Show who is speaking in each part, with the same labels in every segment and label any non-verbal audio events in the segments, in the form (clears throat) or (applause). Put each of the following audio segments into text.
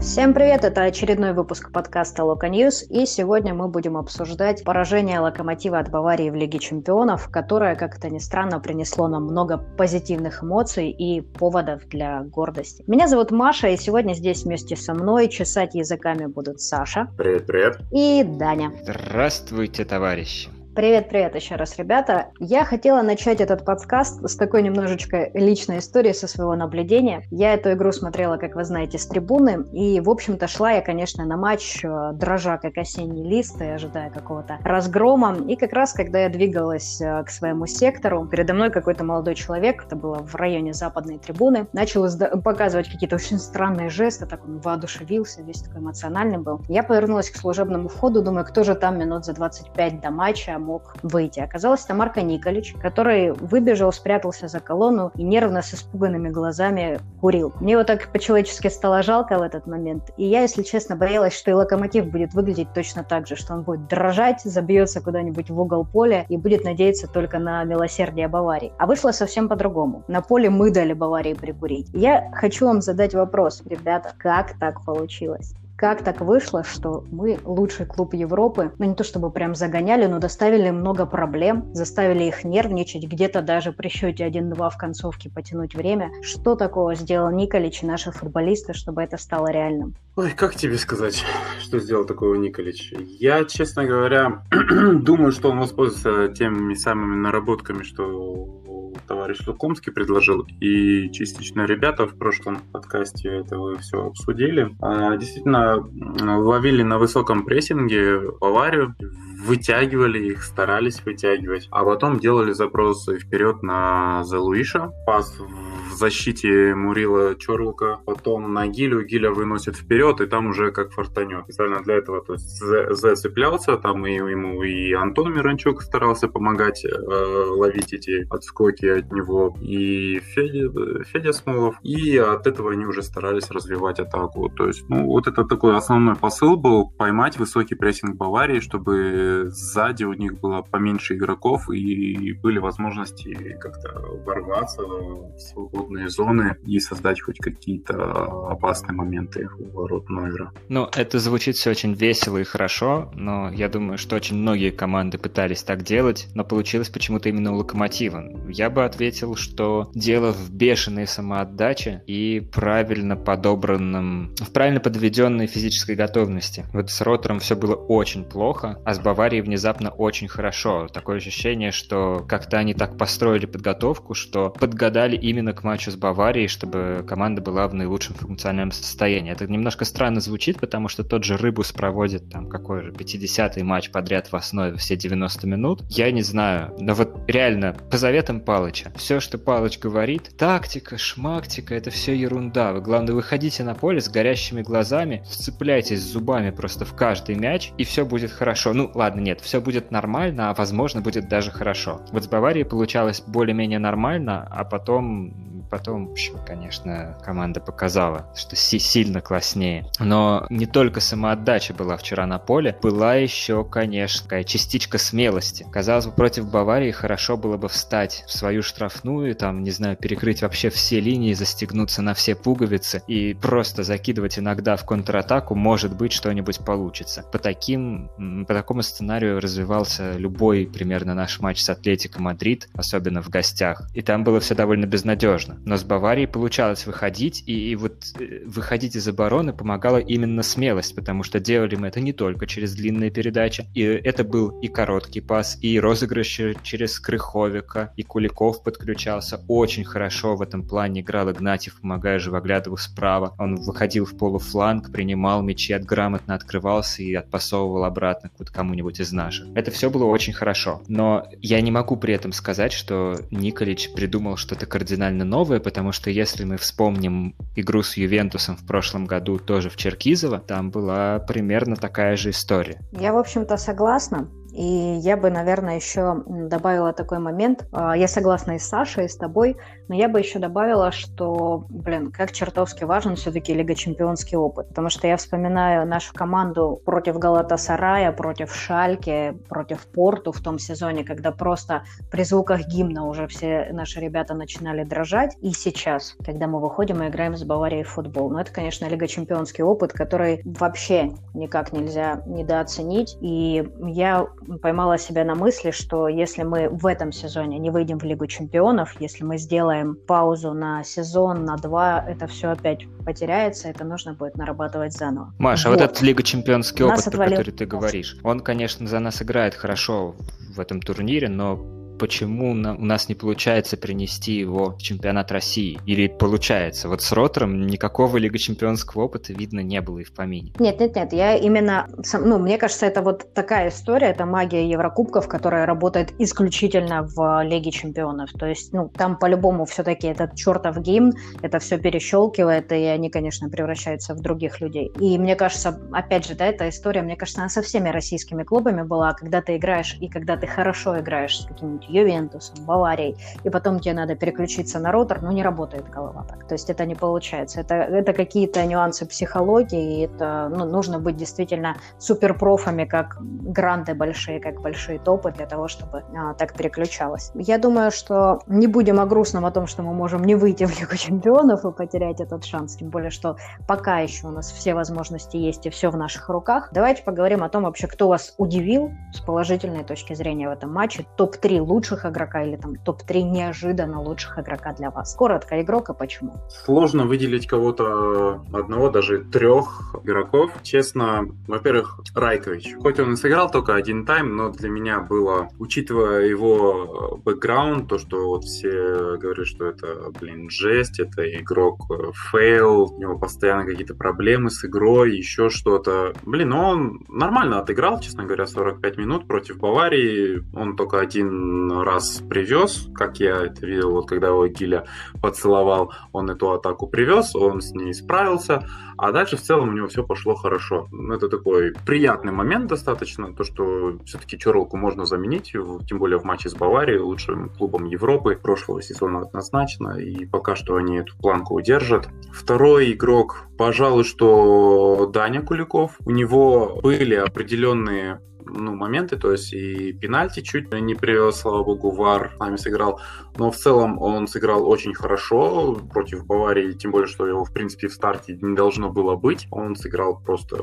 Speaker 1: Всем привет, это очередной выпуск подкаста Локо News, и сегодня мы будем обсуждать поражение Локомотива от Баварии в Лиге Чемпионов, которое, как это ни странно, принесло нам много позитивных эмоций и поводов для гордости. Меня зовут Маша, и сегодня здесь вместе со мной чесать языками будут Саша.
Speaker 2: Привет, привет.
Speaker 1: И Даня.
Speaker 3: Здравствуйте, товарищи.
Speaker 1: Привет-привет еще раз, ребята. Я хотела начать этот подкаст с такой немножечко личной истории со своего наблюдения. Я эту игру смотрела, как вы знаете, с трибуны, и, в общем-то, шла я, конечно, на матч, э, дрожа как осенний лист, и ожидая какого-то разгрома. И как раз, когда я двигалась э, к своему сектору, передо мной какой-то молодой человек, это было в районе западной трибуны, начал показывать какие-то очень странные жесты, так он воодушевился, весь такой эмоциональный был. Я повернулась к служебному входу, думаю, кто же там минут за 25 до матча мог выйти. Оказалось, это Марко Николич, который выбежал, спрятался за колонну и нервно с испуганными глазами курил. Мне его так по-человечески стало жалко в этот момент. И я, если честно, боялась, что и Локомотив будет выглядеть точно так же, что он будет дрожать, забьется куда-нибудь в угол поля и будет надеяться только на милосердие Баварии. А вышло совсем по-другому. На поле мы дали Баварии прикурить. Я хочу вам задать вопрос, ребята, как так получилось? Как так вышло, что мы лучший клуб Европы, ну не то чтобы прям загоняли, но доставили много проблем, заставили их нервничать, где-то даже при счете 1-2 в концовке потянуть время. Что такого сделал Николич и наши футболисты, чтобы это стало реальным?
Speaker 2: Ой, как тебе сказать, что сделал такого Николич? Я, честно говоря, (clears throat) думаю, что он воспользуется теми самыми наработками, что товарищ Лукомский предложил, и частично ребята в прошлом подкасте это вы все обсудили. А, действительно, ловили на высоком прессинге Баварию, вытягивали их, старались вытягивать, а потом делали запросы вперед на Зелуиша, пас в защите Мурила Чорлука, потом на Гилю, Гиля выносит вперед, и там уже как фортанет. Специально для этого то есть З цеплялся, там и ему и Антон Миранчук старался помогать э, ловить эти отскоки от него, и Федя, Федя Смолов, и от этого они уже старались развивать атаку. То есть, ну, вот это такой основной посыл был, поймать высокий прессинг Баварии, чтобы сзади у них было поменьше игроков, и были возможности как-то ворваться в свободно свободные зоны и создать хоть какие-то опасные моменты у ворот Нойера.
Speaker 3: Ну, это звучит все очень весело и хорошо, но я думаю, что очень многие команды пытались так делать, но получилось почему-то именно у Локомотива. Я бы ответил, что дело в бешеной самоотдаче и правильно подобранном, в правильно подведенной физической готовности. Вот с Ротором все было очень плохо, а с Баварией внезапно очень хорошо. Такое ощущение, что как-то они так построили подготовку, что подгадали именно к матчу с Баварией, чтобы команда была в наилучшем функциональном состоянии. Это немножко странно звучит, потому что тот же Рыбус проводит там какой же 50-й матч подряд в основе все 90 минут. Я не знаю, но вот реально, по заветам Палыча, все, что Палыч говорит, тактика, шмактика, это все ерунда. Вы, главное, выходите на поле с горящими глазами, вцепляйтесь зубами просто в каждый мяч, и все будет хорошо. Ну, ладно, нет, все будет нормально, а возможно будет даже хорошо. Вот с Баварией получалось более-менее нормально, а потом потом, в общем, конечно, команда показала, что си сильно класснее. Но не только самоотдача была вчера на поле, была еще, конечно, такая частичка смелости. Казалось бы, против Баварии хорошо было бы встать в свою штрафную, там, не знаю, перекрыть вообще все линии, застегнуться на все пуговицы и просто закидывать иногда в контратаку, может быть, что-нибудь получится. По таким, по такому сценарию развивался любой примерно наш матч с Атлетико Мадрид, особенно в гостях. И там было все довольно безнадежно но с Баварией получалось выходить, и, и вот э, выходить из обороны помогала именно смелость, потому что делали мы это не только через длинные передачи, и это был и короткий пас, и розыгрыш через Крыховяка, и Куликов подключался. Очень хорошо в этом плане играл Игнатьев, помогая Живоглядову справа. Он выходил в полуфланг, принимал мячи, от грамотно открывался и отпасовывал обратно к кому-нибудь из наших. Это все было очень хорошо. Но я не могу при этом сказать, что Николич придумал что-то кардинально новое, новое, потому что если мы вспомним игру с Ювентусом в прошлом году тоже в Черкизово, там была примерно такая же история.
Speaker 1: Я, в общем-то, согласна. И я бы, наверное, еще добавила такой момент. А, я согласна и с Сашей, и с тобой, но я бы еще добавила, что, блин, как чертовски важен все-таки Лига Чемпионский опыт. Потому что я вспоминаю нашу команду против Галатасарая, против Шальки, против Порту в том сезоне, когда просто при звуках гимна уже все наши ребята начинали дрожать. И сейчас, когда мы выходим и играем с Баварией в футбол. Но это, конечно, Лига Чемпионский опыт, который вообще никак нельзя недооценить. И я поймала себя на мысли, что если мы в этом сезоне не выйдем в Лигу Чемпионов, если мы сделаем паузу на сезон, на два, это все опять потеряется, это нужно будет нарабатывать заново.
Speaker 3: Маша, вот, вот этот Лига Чемпионский опыт, про который ты говоришь, он, конечно, за нас играет хорошо в этом турнире, но почему у нас не получается принести его в чемпионат России? Или получается? Вот с Ротором никакого Лига Чемпионского опыта видно не было и в помине.
Speaker 1: Нет, нет, нет, я именно, ну, мне кажется, это вот такая история, это магия Еврокубков, которая работает исключительно в Лиге Чемпионов. То есть, ну, там по-любому все-таки этот чертов гимн, это все перещелкивает, и они, конечно, превращаются в других людей. И мне кажется, опять же, да, эта история, мне кажется, она со всеми российскими клубами была, когда ты играешь и когда ты хорошо играешь с каким-нибудь Ювентусом, Баварией, и потом тебе надо переключиться на ротор, ну, не работает голова так. То есть это не получается. Это, это какие-то нюансы психологии, и это ну, нужно быть действительно суперпрофами, как гранды большие, как большие топы для того, чтобы а, так переключалось. Я думаю, что не будем о грустном о том, что мы можем не выйти в Лигу Чемпионов и потерять этот шанс, тем более, что пока еще у нас все возможности есть и все в наших руках. Давайте поговорим о том вообще, кто вас удивил с положительной точки зрения в этом матче. Топ-3 лучших игрока или там топ-3 неожиданно лучших игрока для вас? Коротко, игрок и почему?
Speaker 2: Сложно выделить кого-то одного, даже трех игроков. Честно, во-первых, Райкович. Хоть он и сыграл только один тайм, но для меня было, учитывая его бэкграунд, то, что вот все говорят, что это, блин, жесть, это игрок э, fail, у него постоянно какие-то проблемы с игрой, еще что-то. Блин, он нормально отыграл, честно говоря, 45 минут против Баварии. Он только один раз привез, как я это видел, вот когда его Гиля поцеловал, он эту атаку привез, он с ней справился, а дальше в целом у него все пошло хорошо. Ну, это такой приятный момент достаточно, то, что все-таки Чорлку можно заменить, тем более в матче с Баварией, лучшим клубом Европы прошлого сезона однозначно, и пока что они эту планку удержат. Второй игрок, пожалуй, что Даня Куликов. У него были определенные ну, моменты, то есть и пенальти чуть не привез, слава богу, Вар с нами сыграл, но в целом он сыграл очень хорошо против Баварии, тем более, что его, в принципе, в старте не должно было быть. Он сыграл просто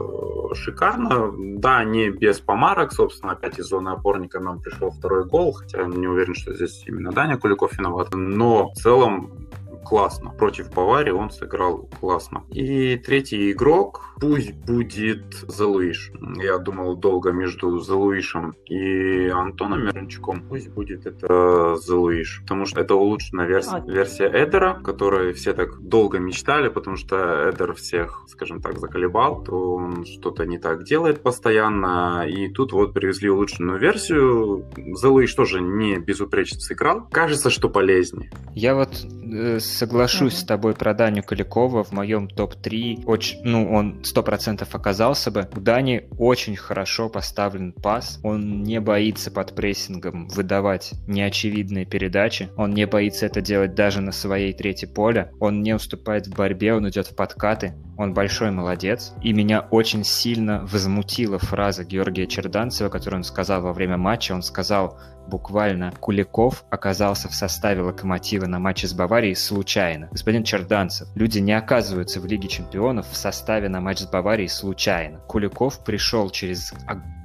Speaker 2: шикарно. Да, не без помарок, собственно, опять из зоны опорника нам пришел второй гол, хотя не уверен, что здесь именно Даня Куликов виноват, но в целом классно. Против Баварии он сыграл классно. И третий игрок, пусть будет Залуиш. Я думал долго между Залуишем и Антоном Мирончуком. Пусть будет это Залуиш, потому что это улучшенная версия, версия Эдера, которой все так долго мечтали, потому что Эдер всех, скажем так, заколебал, то он что-то не так делает постоянно, и тут вот привезли улучшенную версию. Залуиш тоже не безупречно сыграл. Кажется, что полезнее.
Speaker 3: Я вот э, соглашусь uh-huh. с тобой про Даню Калякова в моем топ-3. Очень, ну, он сто процентов оказался бы. У Дани очень хорошо поставлен пас. Он не боится под прессингом выдавать неочевидные передачи. Он не боится это делать даже на своей третьей поле. Он не уступает в борьбе, он идет в подкаты. Он большой молодец. И меня очень сильно возмутила фраза Георгия Черданцева, которую он сказал во время матча. Он сказал, буквально Куликов оказался в составе Локомотива на матче с Баварией случайно. Господин Черданцев, люди не оказываются в Лиге Чемпионов в составе на матч с Баварией случайно. Куликов пришел через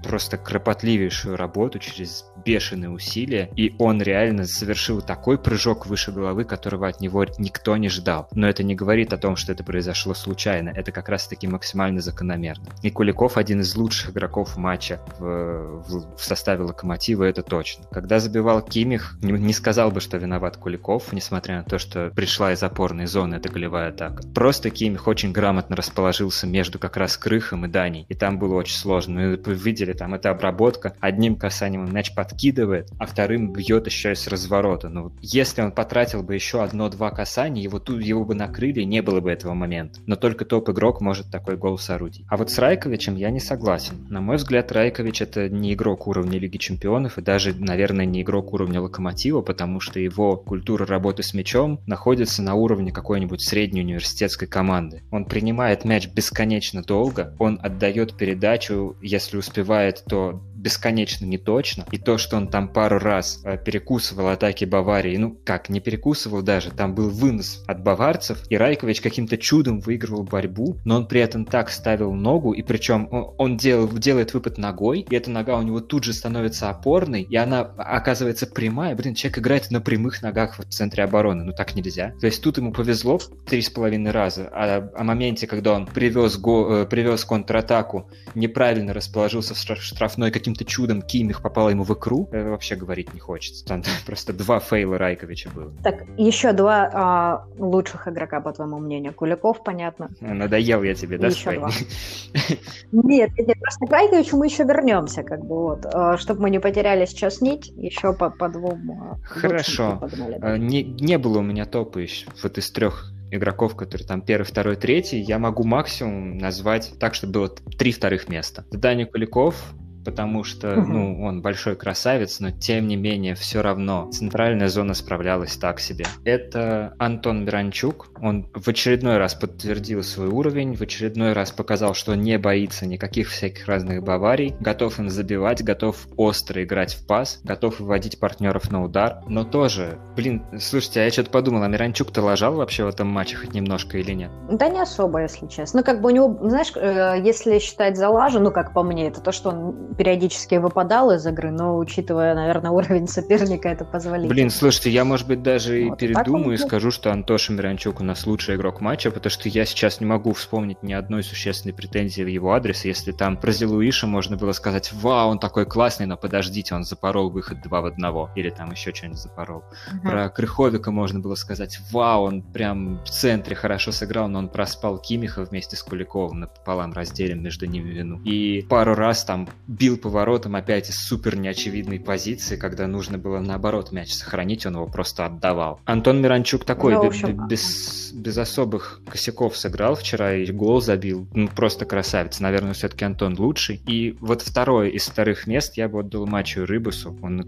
Speaker 3: просто кропотливейшую работу, через бешеные усилия, и он реально совершил такой прыжок выше головы, которого от него никто не ждал. Но это не говорит о том, что это произошло случайно, это как раз-таки максимально закономерно. И Куликов один из лучших игроков матча в, в, в составе Локомотива, это точно. Когда забивал Кимих, не, не сказал бы, что виноват Куликов, несмотря на то, что пришла из опорной зоны эта голевая атака. Просто Кимих очень грамотно расположился между как раз Крыхом и Даней, и там было очень сложно. Мы видели, там, это обработка, одним касанием мяч под подкидывает, а вторым бьет еще и разворота. Ну, если он потратил бы еще одно-два касания, его тут его бы накрыли, не было бы этого момента. Но только топ-игрок может такой гол соорудить. А вот с Райковичем я не согласен. На мой взгляд, Райкович это не игрок уровня Лиги Чемпионов и даже, наверное, не игрок уровня Локомотива, потому что его культура работы с мячом находится на уровне какой-нибудь средней университетской команды. Он принимает мяч бесконечно долго, он отдает передачу, если успевает, то бесконечно не точно. И то, что он там пару раз э, перекусывал атаки Баварии, ну как, не перекусывал даже, там был вынос от баварцев, и Райкович каким-то чудом выигрывал борьбу, но он при этом так ставил ногу, и причем он, делал, делает выпад ногой, и эта нога у него тут же становится опорной, и она оказывается прямая. Блин, человек играет на прямых ногах в центре обороны, ну так нельзя. То есть тут ему повезло три с половиной раза, а о моменте, когда он привез, го, э, привез контратаку, неправильно расположился в штрафной, каким каким-то чудом Кимих попала ему в икру, это вообще говорить не хочется. Там (laughs) просто два фейла Райковича было.
Speaker 1: Так, еще два а, лучших игрока, по твоему мнению. Куликов, понятно.
Speaker 3: Ну, надоел я тебе, да, Еще два. (laughs)
Speaker 1: Нет, нет, просто к Райковичу мы еще вернемся, как бы вот. А, Чтобы мы не потеряли сейчас нить, еще по, по двум
Speaker 3: а, Хорошо. А, не, не было у меня топа еще вот из трех игроков, которые там первый, второй, третий, я могу максимум назвать так, чтобы было три вторых места. Даня Куликов, потому что, ну, он большой красавец, но тем не менее, все равно центральная зона справлялась так себе. Это Антон Миранчук. Он в очередной раз подтвердил свой уровень, в очередной раз показал, что не боится никаких всяких разных баварий, готов им забивать, готов остро играть в пас, готов выводить партнеров на удар, но тоже, блин, слушайте, а я что-то подумал, а Миранчук-то ложал вообще в этом матче хоть немножко или нет?
Speaker 1: Да не особо, если честно. Ну, как бы у него, знаешь, э, если считать залажу, ну, как по мне, это то, что он периодически выпадал из игры, но учитывая, наверное, (laughs) уровень соперника, это позволит.
Speaker 3: Блин, слушайте, я, может быть, даже вот, и передумаю и скажу, что Антоша Миранчук у нас лучший игрок матча, потому что я сейчас не могу вспомнить ни одной существенной претензии в его адрес. Если там про Зелуиша можно было сказать, вау, он такой классный, но подождите, он запорол выход 2 в одного. Или там еще что-нибудь запорол. Угу. Про Крыховика можно было сказать, вау, он прям в центре хорошо сыграл, но он проспал Кимиха вместе с Куликовым напополам разделим между ними вину. И пару раз там бил поворотом опять из супер неочевидной позиции, когда нужно было наоборот мяч сохранить, он его просто отдавал. Антон Миранчук такой, ну, общем... без, без особых косяков сыграл вчера и гол забил. Ну, просто красавец. Наверное, все-таки Антон лучший. И вот второе из вторых мест я бы отдал матчу Рыбусу. Он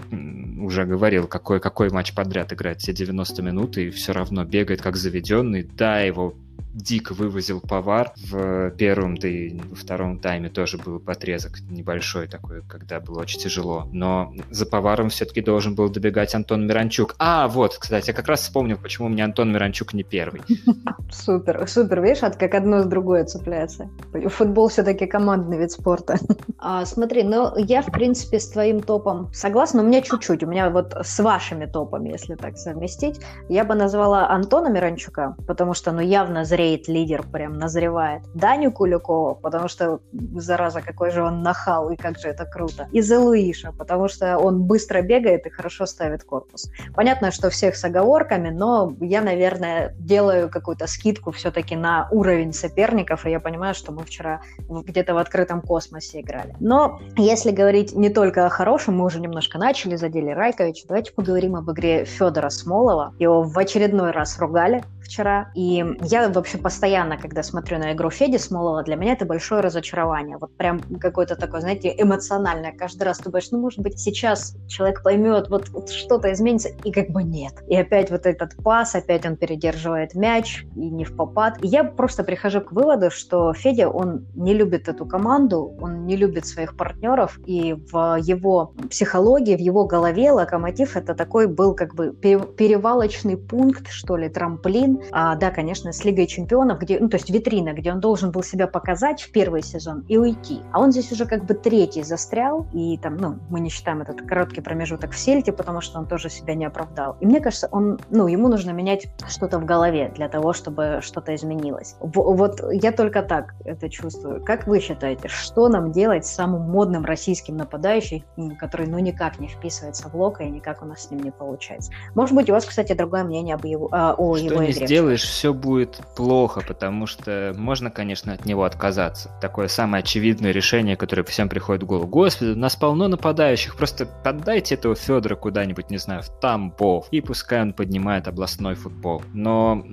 Speaker 3: уже говорил, какой, какой матч подряд играет все 90 минут и все равно бегает как заведенный. Да, его дико вывозил повар. В первом, да и во втором тайме тоже был подрезок небольшой такой, когда было очень тяжело. Но за поваром все-таки должен был добегать Антон Миранчук. А, вот, кстати, я как раз вспомнил, почему у меня Антон Миранчук не первый.
Speaker 1: Супер, супер, видишь, от как одно с другое цепляется. Футбол все-таки командный вид спорта. А, смотри, ну я, в принципе, с твоим топом согласна, но у меня чуть-чуть, у меня вот с вашими топами, если так совместить, я бы назвала Антона Миранчука, потому что, ну, явно зря зреет лидер, прям назревает. Даню Куликова, потому что, зараза, какой же он нахал, и как же это круто. И за Луиша, потому что он быстро бегает и хорошо ставит корпус. Понятно, что всех с оговорками, но я, наверное, делаю какую-то скидку все-таки на уровень соперников, и я понимаю, что мы вчера где-то в открытом космосе играли. Но если говорить не только о хорошем, мы уже немножко начали, задели Райковича, давайте поговорим об игре Федора Смолова. Его в очередной раз ругали вчера, и я вообще постоянно, когда смотрю на игру Феди Смолова, для меня это большое разочарование. Вот прям какое-то такое, знаете, эмоциональное. Каждый раз ты думаешь, ну, может быть, сейчас человек поймет, вот, вот что-то изменится, и как бы нет. И опять вот этот пас, опять он передерживает мяч, и не в попад. И я просто прихожу к выводу, что Федя, он не любит эту команду, он не любит своих партнеров, и в его психологии, в его голове Локомотив это такой был как бы перевалочный пункт, что ли, трамплин, а, да, конечно, с Лигой Чемпионов, где, ну, то есть витрина, где он должен был себя показать в первый сезон и уйти. А он здесь уже как бы третий застрял, и там, ну, мы не считаем этот короткий промежуток в Сельте, потому что он тоже себя не оправдал. И мне кажется, он, ну, ему нужно менять что-то в голове для того, чтобы что-то изменилось. В, вот я только так это чувствую. Как вы считаете, что нам делать с самым модным российским нападающим, который, ну, никак не вписывается в Лока и никак у нас с ним не получается? Может быть, у вас, кстати, другое мнение об его, а, о
Speaker 3: что
Speaker 1: его игре.
Speaker 3: Сделаешь, все будет плохо, потому что можно, конечно, от него отказаться. Такое самое очевидное решение, которое всем приходит в голову. Господи, нас полно нападающих, просто отдайте этого Федора куда-нибудь, не знаю, в Тамбов, и пускай он поднимает областной футбол. Но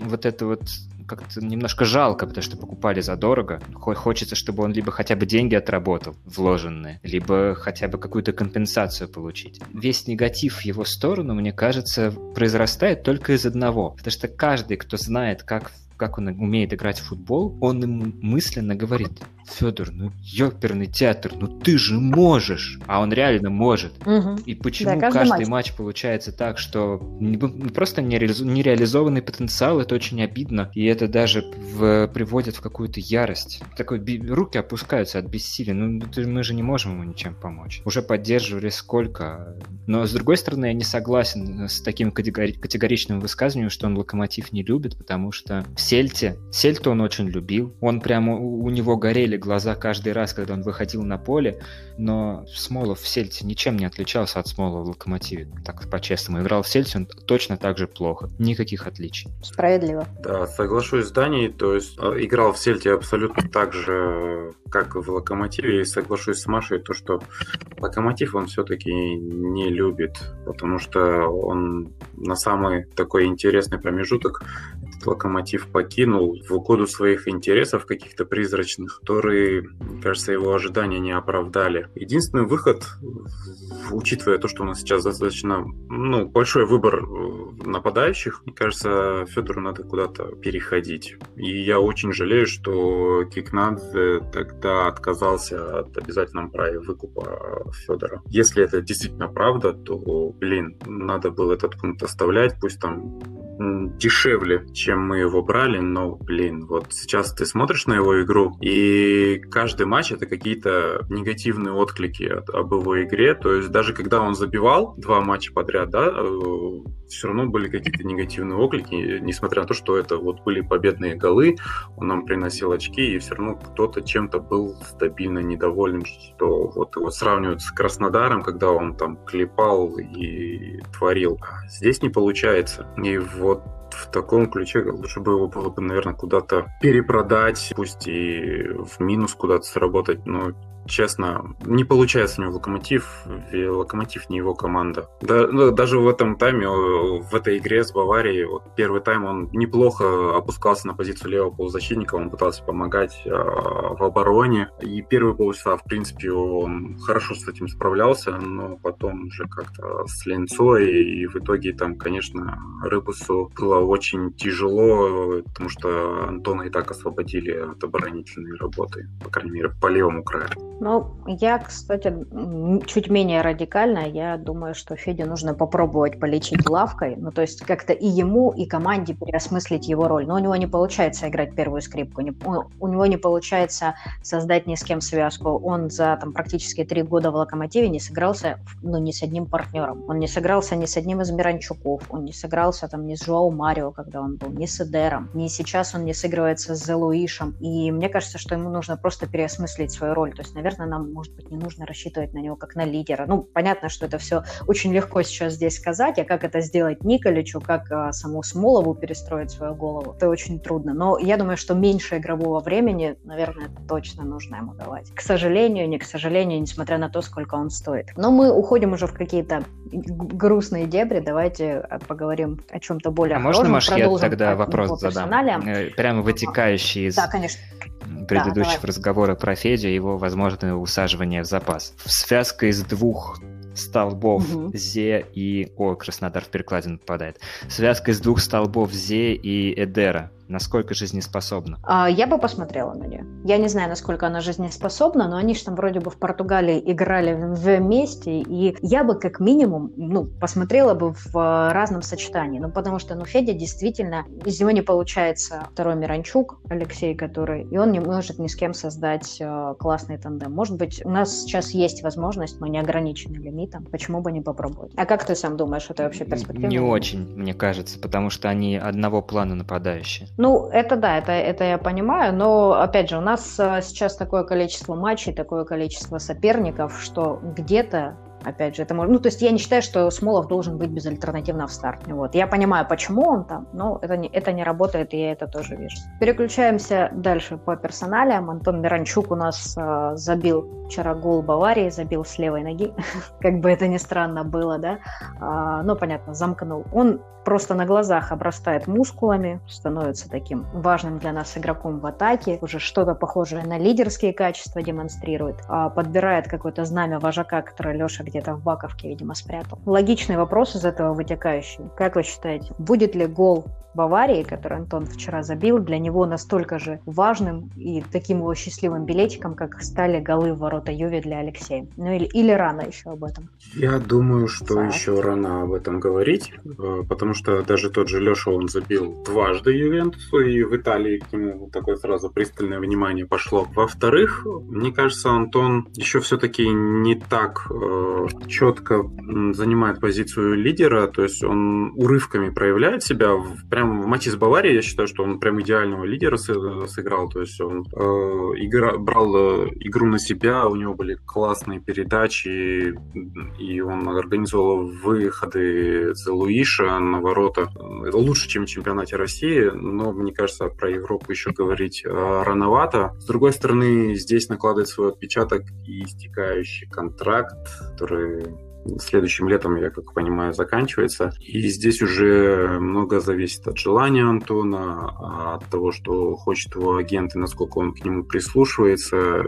Speaker 3: вот это вот как-то немножко жалко, потому что покупали задорого. Хочется, чтобы он либо хотя бы деньги отработал, вложенные, либо хотя бы какую-то компенсацию получить. Весь негатив в его сторону, мне кажется, произрастает только из одного. Потому что каждый, кто знает, как как он умеет играть в футбол, он ему мысленно говорит, Федор, ну ёперный театр, ну ты же можешь. А он реально может. Угу. И почему да, каждый, каждый матч. матч получается так, что не, просто нереализованный потенциал, это очень обидно. И это даже в, приводит в какую-то ярость. Такой руки опускаются от бессилия. Ну мы же не можем ему ничем помочь. Уже поддерживали сколько. Но с другой стороны, я не согласен с таким категори- категоричным высказыванием, что он локомотив не любит, потому что в Сельте, Сельту он очень любил. Он прямо, у, него горели глаза каждый раз, когда он выходил на поле, но Смолов в Сельте ничем не отличался от Смолова в Локомотиве, так по-честному. Играл в Сельте он точно так же плохо, никаких отличий.
Speaker 1: Справедливо.
Speaker 2: Да, соглашусь с Даней, то есть э, играл в Сельте абсолютно так же, как в Локомотиве, и соглашусь с Машей, то, что Локомотив он все-таки не любит, потому что он на самый такой интересный промежуток Локомотив покинул в угоду своих интересов каких-то призрачных, то которые, кажется, его ожидания не оправдали. Единственный выход, учитывая то, что у нас сейчас достаточно ну, большой выбор э, нападающих, мне кажется, Федору надо куда-то переходить. И я очень жалею, что Кикнадзе тогда отказался от обязательного права выкупа Федора. Если это действительно правда, то, блин, надо было этот пункт оставлять, пусть там дешевле, чем мы его брали, но, блин, вот сейчас ты смотришь на его игру, и каждый матч это какие-то негативные отклики от, об его игре, то есть даже когда он забивал два матча подряд, да, э, все равно были какие-то негативные оклики, несмотря на то, что это вот были победные голы, он нам приносил очки, и все равно кто-то чем-то был стабильно недоволен, что вот его сравнивают с Краснодаром, когда он там клепал и творил. А здесь не получается. И вот в таком ключе лучше бы его было бы, наверное, куда-то перепродать, пусть и в минус куда-то сработать, но честно, не получается у него локомотив, локомотив не его команда. Да, ну, даже в этом тайме, в этой игре с Баварией, вот первый тайм он неплохо опускался на позицию левого полузащитника, он пытался помогать э, в обороне. И первые полчаса, в принципе, он хорошо с этим справлялся, но потом уже как-то с ленцой, и в итоге там, конечно, Рыбусу было очень тяжело, потому что Антона и так освободили от оборонительной работы, по крайней мере, по левому краю.
Speaker 1: Ну, я, кстати, чуть менее радикально. Я думаю, что Феде нужно попробовать полечить лавкой. Ну, то есть как-то и ему, и команде переосмыслить его роль. Но у него не получается играть первую скрипку. Не, у, него не получается создать ни с кем связку. Он за там, практически три года в «Локомотиве» не сыгрался ну, ни с одним партнером. Он не сыгрался ни с одним из Миранчуков. Он не сыгрался там ни с Жуау Марио, когда он был, ни с Эдером. Ни сейчас он не сыгрывается с Зелуишем. И мне кажется, что ему нужно просто переосмыслить свою роль. То есть, наверное, нам, может быть, не нужно рассчитывать на него как на лидера. Ну, понятно, что это все очень легко сейчас здесь сказать, а как это сделать Николичу, как а, саму Смолову перестроить свою голову, это очень трудно. Но я думаю, что меньше игрового времени, наверное, точно нужно ему давать. К сожалению, не к сожалению, несмотря на то, сколько он стоит. Но мы уходим уже в какие-то грустные дебри, давайте а, поговорим о чем-то более
Speaker 3: а можно, Маш, я тогда вопрос задам? Э, прямо вытекающий из...
Speaker 1: Да, конечно
Speaker 3: предыдущих да, разговорах про Федю его возможное усаживание в запас. Связка из двух столбов угу. Зе и... О, Краснодар в перекладину попадает. Связка из двух столбов Зе и Эдера насколько жизнеспособна?
Speaker 1: А, я бы посмотрела на нее. Я не знаю, насколько она жизнеспособна, но они же там вроде бы в Португалии играли вместе, и я бы как минимум, ну, посмотрела бы в а, разном сочетании. Ну, потому что, ну, Федя действительно, из него не получается второй Миранчук, Алексей, который, и он не может ни с кем создать э, классный тандем. Может быть, у нас сейчас есть возможность, мы не ограничены лимитом, почему бы не попробовать? А как ты сам думаешь, это вообще перспектива?
Speaker 3: Не очень, мне кажется, потому что они одного плана нападающие.
Speaker 1: Ну, это да, это, это я понимаю, но, опять же, у нас э, сейчас такое количество матчей, такое количество соперников, что где-то опять же, это может... Ну, то есть я не считаю, что Смолов должен быть безальтернативно в старте. Вот. Я понимаю, почему он там, но это не, это не работает, и я это тоже вижу. Переключаемся дальше по персоналиям. Антон Миранчук у нас э, забил вчера гол Баварии, забил с левой ноги, (laughs) как бы это ни странно было, да, а, но, понятно, замкнул. Он просто на глазах обрастает мускулами, становится таким важным для нас игроком в атаке, уже что-то похожее на лидерские качества демонстрирует, а подбирает какое-то знамя вожака, которое Леша где-то в Баковке, видимо, спрятал. Логичный вопрос из этого вытекающий. Как вы считаете, будет ли гол Баварии, который Антон вчера забил, для него настолько же важным и таким его счастливым билетиком, как стали голы в ворота Юве для Алексея. Ну или, или рано еще об этом?
Speaker 2: Я думаю, что Саш. еще рано об этом говорить, э, потому что даже тот же Леша, он забил дважды Ювентусу, и в Италии к нему такое сразу пристальное внимание пошло. Во-вторых, мне кажется, Антон еще все-таки не так э, четко занимает позицию лидера, то есть он урывками проявляет себя в прям прям в матче с Баварией я считаю, что он прям идеального лидера сыграл. То есть он э, игра, брал э, игру на себя, у него были классные передачи, и он организовал выходы за Луиша на ворота лучше, чем в чемпионате России, но мне кажется, про Европу еще говорить э, рановато. С другой стороны, здесь накладывает свой отпечаток и истекающий контракт, который следующим летом, я как понимаю, заканчивается. И здесь уже много зависит от желания Антона, от того, что хочет его агент и насколько он к нему прислушивается.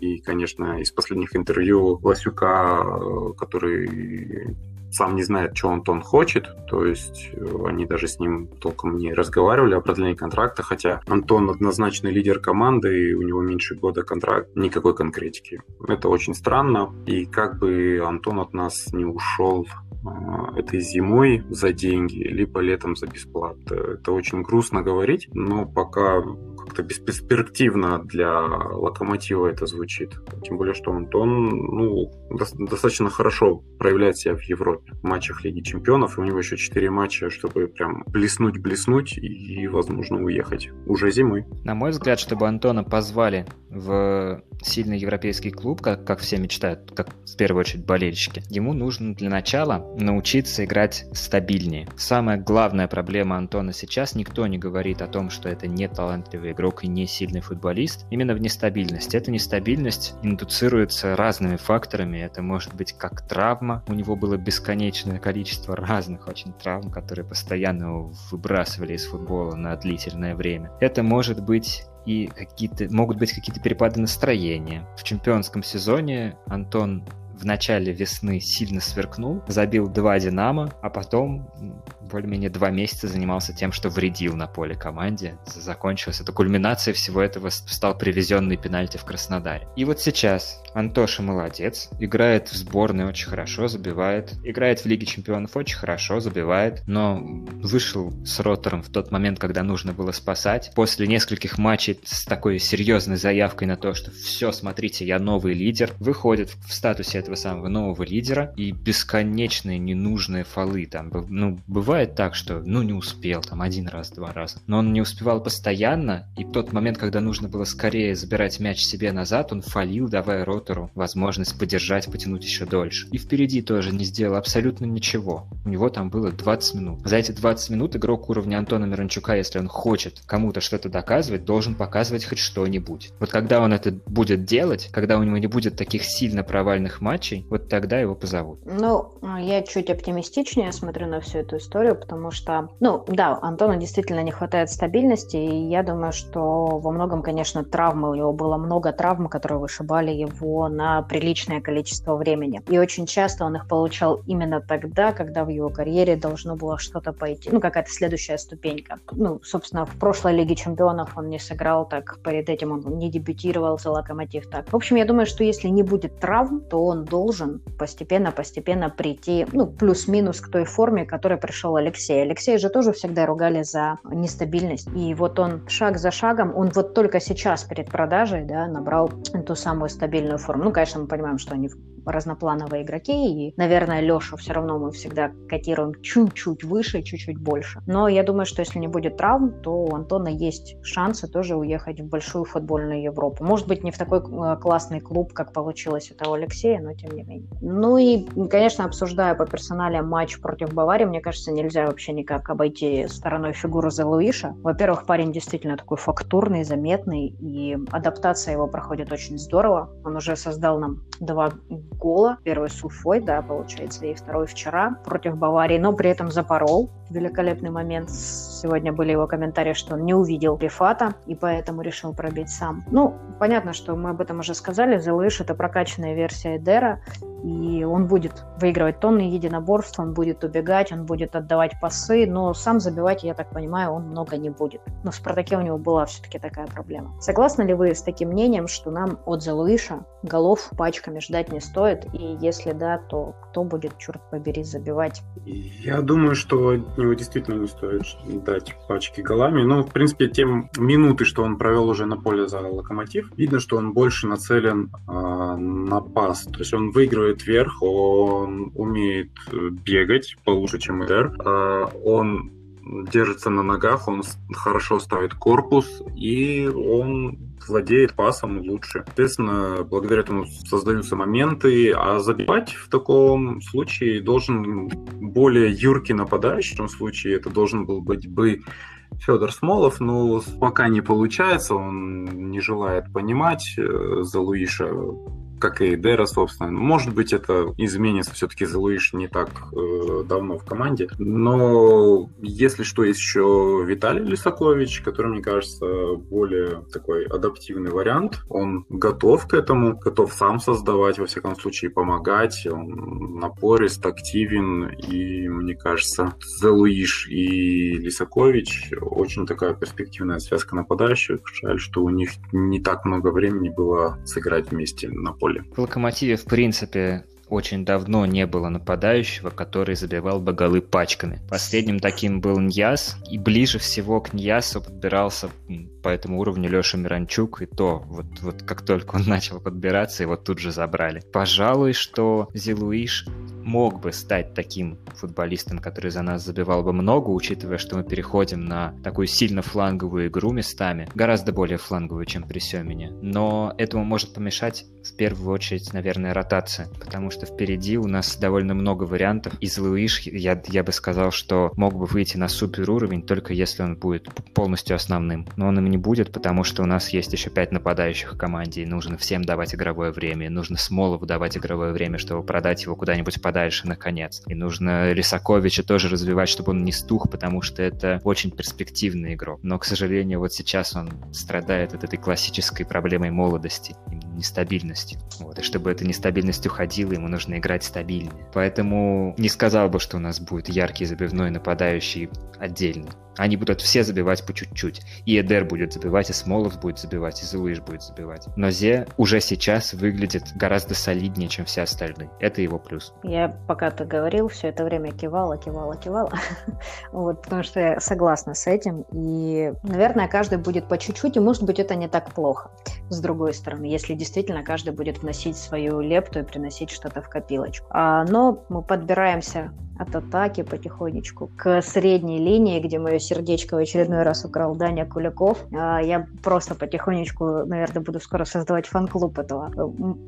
Speaker 2: И, конечно, из последних интервью Ласюка, который сам не знает, что Антон хочет, то есть э, они даже с ним толком не разговаривали о продлении контракта, хотя Антон однозначно лидер команды, и у него меньше года контракт, никакой конкретики. Это очень странно, и как бы Антон от нас не ушел а, этой зимой за деньги, либо летом за бесплатно. Это очень грустно говорить, но пока как-то бесперспективно для Локомотива это звучит. Тем более, что Антон ну, достаточно хорошо проявляет себя в Европе в матчах Лиги Чемпионов, и у него еще 4 матча, чтобы прям блеснуть-блеснуть и, возможно, уехать уже зимой.
Speaker 3: На мой взгляд, чтобы Антона позвали в сильный европейский клуб, как, как все мечтают, как в первую очередь болельщики, ему нужно для начала научиться играть стабильнее. Самая главная проблема Антона сейчас, никто не говорит о том, что это не талантливый игрок и не сильный футболист, именно в нестабильности. Эта нестабильность индуцируется разными факторами. Это может быть как травма, у него было бесконечное количество разных очень травм, которые постоянно его выбрасывали из футбола на длительное время. Это может быть и какие-то могут быть какие-то перепады настроения. В чемпионском сезоне Антон в начале весны сильно сверкнул, забил два «Динамо», а потом более-менее два месяца занимался тем, что вредил на поле команде. Закончилась эта кульминация всего этого стал привезенный пенальти в Краснодаре. И вот сейчас Антоша молодец, играет в сборной очень хорошо, забивает, играет в Лиге Чемпионов очень хорошо, забивает, но вышел с ротором в тот момент, когда нужно было спасать. После нескольких матчей с такой серьезной заявкой на то, что все, смотрите, я новый лидер, выходит в статусе этого самого нового лидера и бесконечные ненужные фолы там, ну, бывает так, что, ну, не успел, там, один раз, два раза. Но он не успевал постоянно, и в тот момент, когда нужно было скорее забирать мяч себе назад, он фалил, давая ротору возможность подержать, потянуть еще дольше. И впереди тоже не сделал абсолютно ничего. У него там было 20 минут. За эти 20 минут игрок уровня Антона Миранчука, если он хочет кому-то что-то доказывать, должен показывать хоть что-нибудь. Вот когда он это будет делать, когда у него не будет таких сильно провальных матчей, вот тогда его позовут.
Speaker 1: Ну, я чуть оптимистичнее смотрю на всю эту историю потому что, ну, да, Антону действительно не хватает стабильности, и я думаю, что во многом, конечно, травмы, у него было много травм, которые вышибали его на приличное количество времени. И очень часто он их получал именно тогда, когда в его карьере должно было что-то пойти, ну, какая-то следующая ступенька. Ну, собственно, в прошлой Лиге Чемпионов он не сыграл так, перед этим он не дебютировал за Локомотив так. В общем, я думаю, что если не будет травм, то он должен постепенно-постепенно прийти, ну, плюс-минус к той форме, которой пришел Алексея. Алексея же тоже всегда ругали за нестабильность. И вот он шаг за шагом, он вот только сейчас перед продажей да, набрал ту самую стабильную форму. Ну, конечно, мы понимаем, что они разноплановые игроки, и, наверное, Лешу все равно мы всегда котируем чуть-чуть выше, чуть-чуть больше. Но я думаю, что если не будет травм, то у Антона есть шансы тоже уехать в большую футбольную Европу. Может быть, не в такой э, классный клуб, как получилось это у Алексея, но тем не менее. Ну и, конечно, обсуждая по персонале матч против Баварии, мне кажется, нельзя вообще никак обойти стороной фигуру Зелуиша. Во-первых, парень действительно такой фактурный, заметный, и адаптация его проходит очень здорово. Он уже создал нам два гола. Первый с Уфой, да, получается, и второй вчера против Баварии, но при этом запорол. Великолепный момент. Сегодня были его комментарии, что он не увидел Рифата, и поэтому решил пробить сам. Ну, понятно, что мы об этом уже сказали. Зелуиш — это прокачанная версия Эдера, и он будет выигрывать тонны единоборств, он будет убегать, он будет отдавать пасы, но сам забивать, я так понимаю, он много не будет. Но в «Спартаке» у него была все-таки такая проблема. Согласны ли вы с таким мнением, что нам от Зелуиша голов пачками ждать не стоит, и если да, то кто будет, черт побери, забивать?
Speaker 2: Я думаю, что от него действительно не стоит дать пачки голами, но, в принципе, тем минуты, что он провел уже на поле за «Локомотив», видно, что он больше нацелен э, на пас, то есть он выигрывает выигрывает вверх, он умеет э, бегать получше, чем Эдер. А, он держится на ногах, он хорошо ставит корпус, и он владеет пасом лучше. Соответственно, благодаря этому создаются моменты, а забивать в таком случае должен более юркий нападающий, в том случае это должен был быть бы Федор Смолов, но пока не получается, он не желает понимать э, за Луиша как и Дера, собственно. Может быть, это изменится. Все-таки Зелуиш не так э, давно в команде. Но если что, есть еще Виталий Лисакович, который, мне кажется, более такой адаптивный вариант. Он готов к этому, готов сам создавать, во всяком случае, помогать. Он напорист, активен. И, мне кажется, Зелуиш и Лисакович очень такая перспективная связка нападающих. Жаль, что у них не так много времени было сыграть вместе на поле поле.
Speaker 3: В «Локомотиве» в принципе очень давно не было нападающего, который забивал бы голы пачками. Последним таким был Ньяс, и ближе всего к Ньясу подбирался по этому уровню Леша Миранчук, и то вот, вот как только он (laughs) начал подбираться, его тут же забрали. Пожалуй, что Зилуиш мог бы стать таким футболистом, который за нас забивал бы много, учитывая, что мы переходим на такую сильно фланговую игру местами, гораздо более фланговую, чем при Семене. Но этому может помешать в первую очередь, наверное, ротация, потому что впереди у нас довольно много вариантов. Из Луиш я, я бы сказал, что мог бы выйти на супер уровень, только если он будет полностью основным. Но он им не будет, потому что у нас есть еще пять нападающих в команде, и нужно всем давать игровое время, и нужно Смолову давать игровое время, чтобы продать его куда-нибудь подальше дальше, наконец. И нужно Лисаковича тоже развивать, чтобы он не стух, потому что это очень перспективный игрок. Но, к сожалению, вот сейчас он страдает от этой классической проблемой молодости, нестабильностью. Вот. И чтобы эта нестабильность уходила, ему нужно играть стабильнее. Поэтому не сказал бы, что у нас будет яркий забивной нападающий отдельный. Они будут все забивать по чуть-чуть. И Эдер будет забивать, и Смолов будет забивать, и Зуиш будет забивать. Но Зе уже сейчас выглядит гораздо солиднее, чем все остальные. Это его плюс.
Speaker 1: Я пока ты говорил, все это время кивала, кивала, кивала. (laughs) вот, потому что я согласна с этим. И, наверное, каждый будет по чуть-чуть, и, может быть, это не так плохо. С другой стороны, если действительно каждый будет вносить свою лепту и приносить что-то в копилочку. А, но мы подбираемся от атаки потихонечку к средней линии, где мое сердечко в очередной раз украл Даня Куликов. А, я просто потихонечку, наверное, буду скоро создавать фан-клуб этого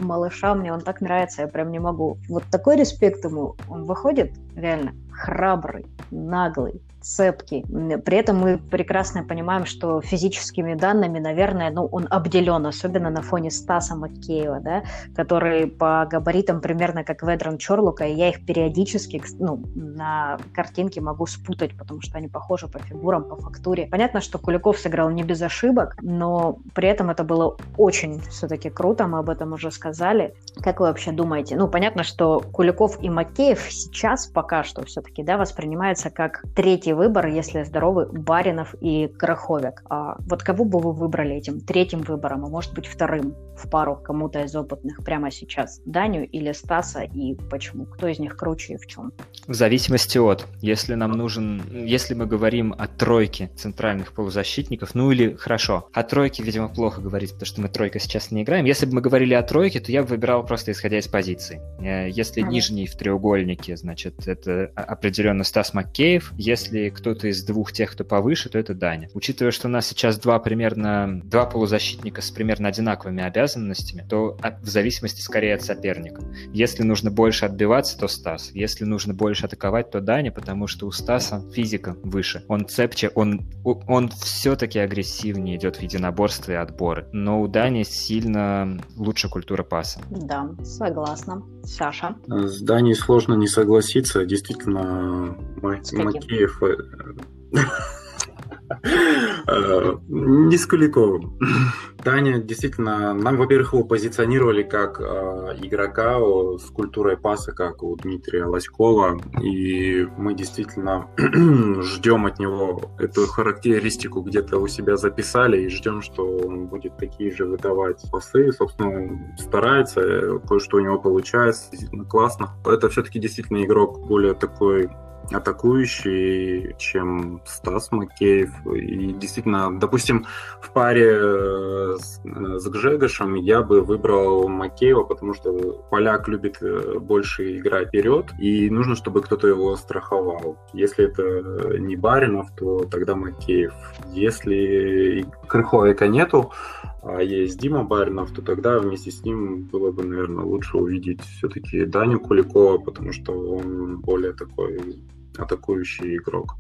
Speaker 1: малыша. Мне он так нравится, я прям не могу. Вот такой респект ему. Он выходит реально храбрый, наглый, цепкий. При этом мы прекрасно понимаем, что физическими данными, наверное, ну, он обделен, особенно на фоне Стаса Макеева, да, который по габаритам примерно как Ведран Чорлука, и я их периодически ну, на картинке могу спутать, потому что они похожи по фигурам, по фактуре. Понятно, что Куликов сыграл не без ошибок, но при этом это было очень все-таки круто, мы об этом уже сказали. Как вы вообще думаете? Ну, понятно, что Куликов и Макеев сейчас пока что все-таки да, воспринимается как третий выбор, если здоровы, Баринов и Краховик. А вот кого бы вы выбрали этим третьим выбором, а может быть вторым в пару кому-то из опытных прямо сейчас? Даню или Стаса и почему? Кто из них круче и в чем?
Speaker 3: В зависимости от. Если нам нужен, если мы говорим о тройке центральных полузащитников, ну или хорошо, о тройке, видимо, плохо говорить, потому что мы тройка сейчас не играем. Если бы мы говорили о тройке, то я бы выбирал просто исходя из позиций. Э, если mm-hmm. нижний в треугольнике, значит, это определенно Стас Маккеев. Если кто-то из двух тех, кто повыше, то это Даня. Учитывая, что у нас сейчас два примерно, два полузащитника с примерно одинаковыми обязанностями, то в зависимости скорее от соперника. Если нужно больше отбиваться, то Стас. Если нужно больше атаковать, то Даня, потому что у Стаса физика выше. Он цепче, он, он все-таки агрессивнее идет в единоборстве и отборы. Но у Дани сильно лучше культура паса.
Speaker 1: Да, согласна. Саша?
Speaker 2: С Даней сложно не согласиться. Действительно, Макеев... Э, Э, не с Куликовым. Таня действительно, нам, во-первых, его позиционировали как э, игрока с культурой паса, как у Дмитрия Лоськова, и мы действительно (clears throat) ждем от него эту характеристику где-то у себя записали и ждем, что он будет такие же выдавать пасы. Собственно, старается, кое-что у него получается, классно. Это все-таки действительно игрок более такой атакующий, чем Стас Макеев. И действительно, допустим, в паре э, с, э, с Гжегошем я бы выбрал Макеева, потому что поляк любит э, больше играть вперед, и нужно, чтобы кто-то его страховал. Если это не Баринов, то тогда Макеев. Если Крыховика нету, а есть Дима Баринов, то тогда вместе с ним было бы, наверное, лучше увидеть все-таки Даню Куликова, потому что он более такой атакующий игрок.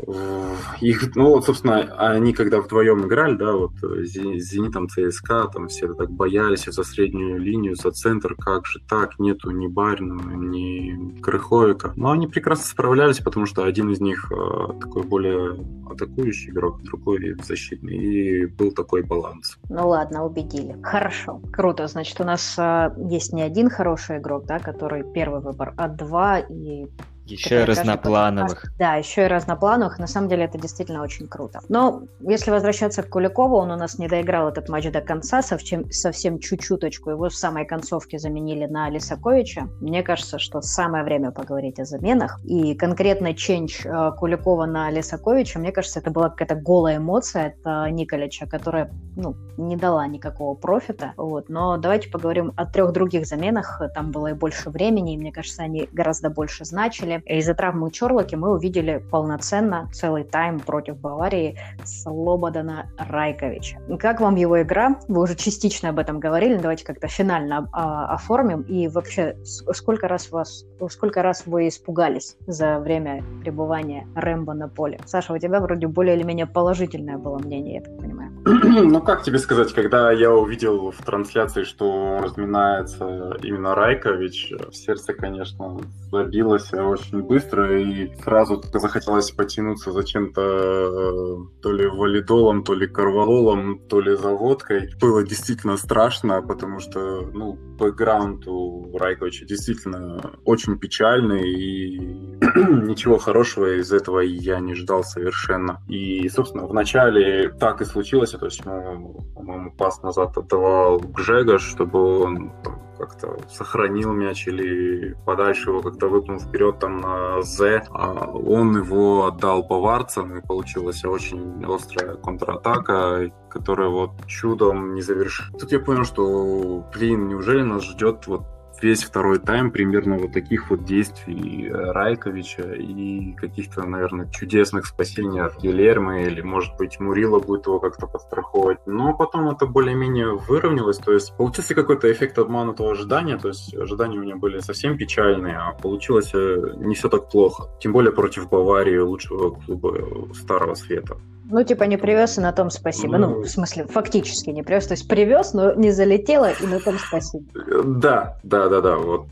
Speaker 2: Их, ну вот, собственно, они когда вдвоем играли, да, вот с Зенитом ЦСКА, там все так боялись за среднюю линию, за центр, как же так, нету ни Баринова, ни Крыховика. Но они прекрасно справлялись, потому что один из них э, такой более атакующий игрок, другой защитный, и был такой баланс.
Speaker 1: Ну ладно, убедили. Хорошо, круто. Значит, у нас э, есть не один хороший игрок, да, который первый выбор, а два, и
Speaker 3: еще и разноплановых.
Speaker 1: Да, еще и разноплановых. На самом деле это действительно очень круто. Но если возвращаться к Куликову, он у нас не доиграл этот матч до конца, совсем, совсем чуть-чуточку. Его в самой концовке заменили на Лисаковича. Мне кажется, что самое время поговорить о заменах. И конкретно ченч э, Куликова на Лисаковича, мне кажется, это была какая-то голая эмоция от Николича, которая ну, не дала никакого профита. Вот. Но давайте поговорим о трех других заменах. Там было и больше времени, и мне кажется, они гораздо больше значили. Из-за травмы Чорлоки мы увидели полноценно целый тайм против Баварии Слободана Райковича. Как вам его игра? Вы уже частично об этом говорили, давайте как-то финально а, оформим. И вообще, сколько раз вас, сколько раз вы испугались за время пребывания Рэмбо на поле? Саша, у тебя вроде более или менее положительное было мнение, я так понимаю. (clears throat)
Speaker 2: Ну, как тебе сказать, когда я увидел в трансляции, что разминается именно Райкович, сердце, конечно, забилось очень быстро, и сразу захотелось потянуться за чем-то э, то ли валидолом, то ли карвалолом, то ли за водкой. Было действительно страшно, потому что, ну, бэкграунд у Райковича действительно очень печальный, и (clears throat) ничего хорошего из этого я не ждал совершенно. И, собственно, в начале так и случилось, то есть, ну, по-моему, пас назад отдавал Гжега, чтобы он как-то сохранил мяч или подальше его как-то выпнул вперед там на З, а он его отдал поварцам, и получилась очень острая контратака, которая вот чудом не завершилась. Тут я понял, что, блин, неужели нас ждет вот весь второй тайм примерно вот таких вот действий э, Райковича и каких-то, наверное, чудесных спасений от Гилермо или, может быть, Мурила будет его как-то подстраховывать. Но потом это более-менее выровнялось, то есть получился какой-то эффект обманутого ожидания, то есть ожидания у меня были совсем печальные, а получилось э, не все так плохо. Тем более против Баварии, лучшего клуба Старого Света.
Speaker 1: Ну, типа, не привез, и на том спасибо. Ну, в смысле, фактически не привез. То есть привез, но не залетело, и на том спасибо.
Speaker 2: Да, да, да, да. Вот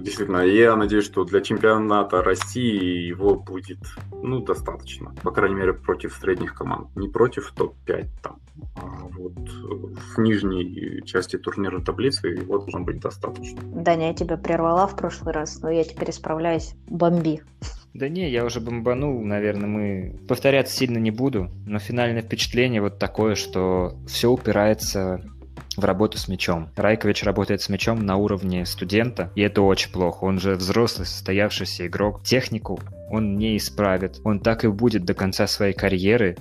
Speaker 2: действительно, я надеюсь, что для чемпионата России его будет, ну, достаточно. По крайней мере, против средних команд. Не против топ-5 там, а вот в нижней части турнирной таблицы его должно быть достаточно.
Speaker 1: Даня, я тебя прервала в прошлый раз, но я теперь исправляюсь. Бомби.
Speaker 3: Да не, я уже бомбанул, наверное, мы... Повторяться сильно не буду, но финальное впечатление вот такое, что все упирается в работу с мячом. Райкович работает с мячом на уровне студента, и это очень плохо. Он же взрослый, состоявшийся игрок. Технику он не исправит. Он так и будет до конца своей карьеры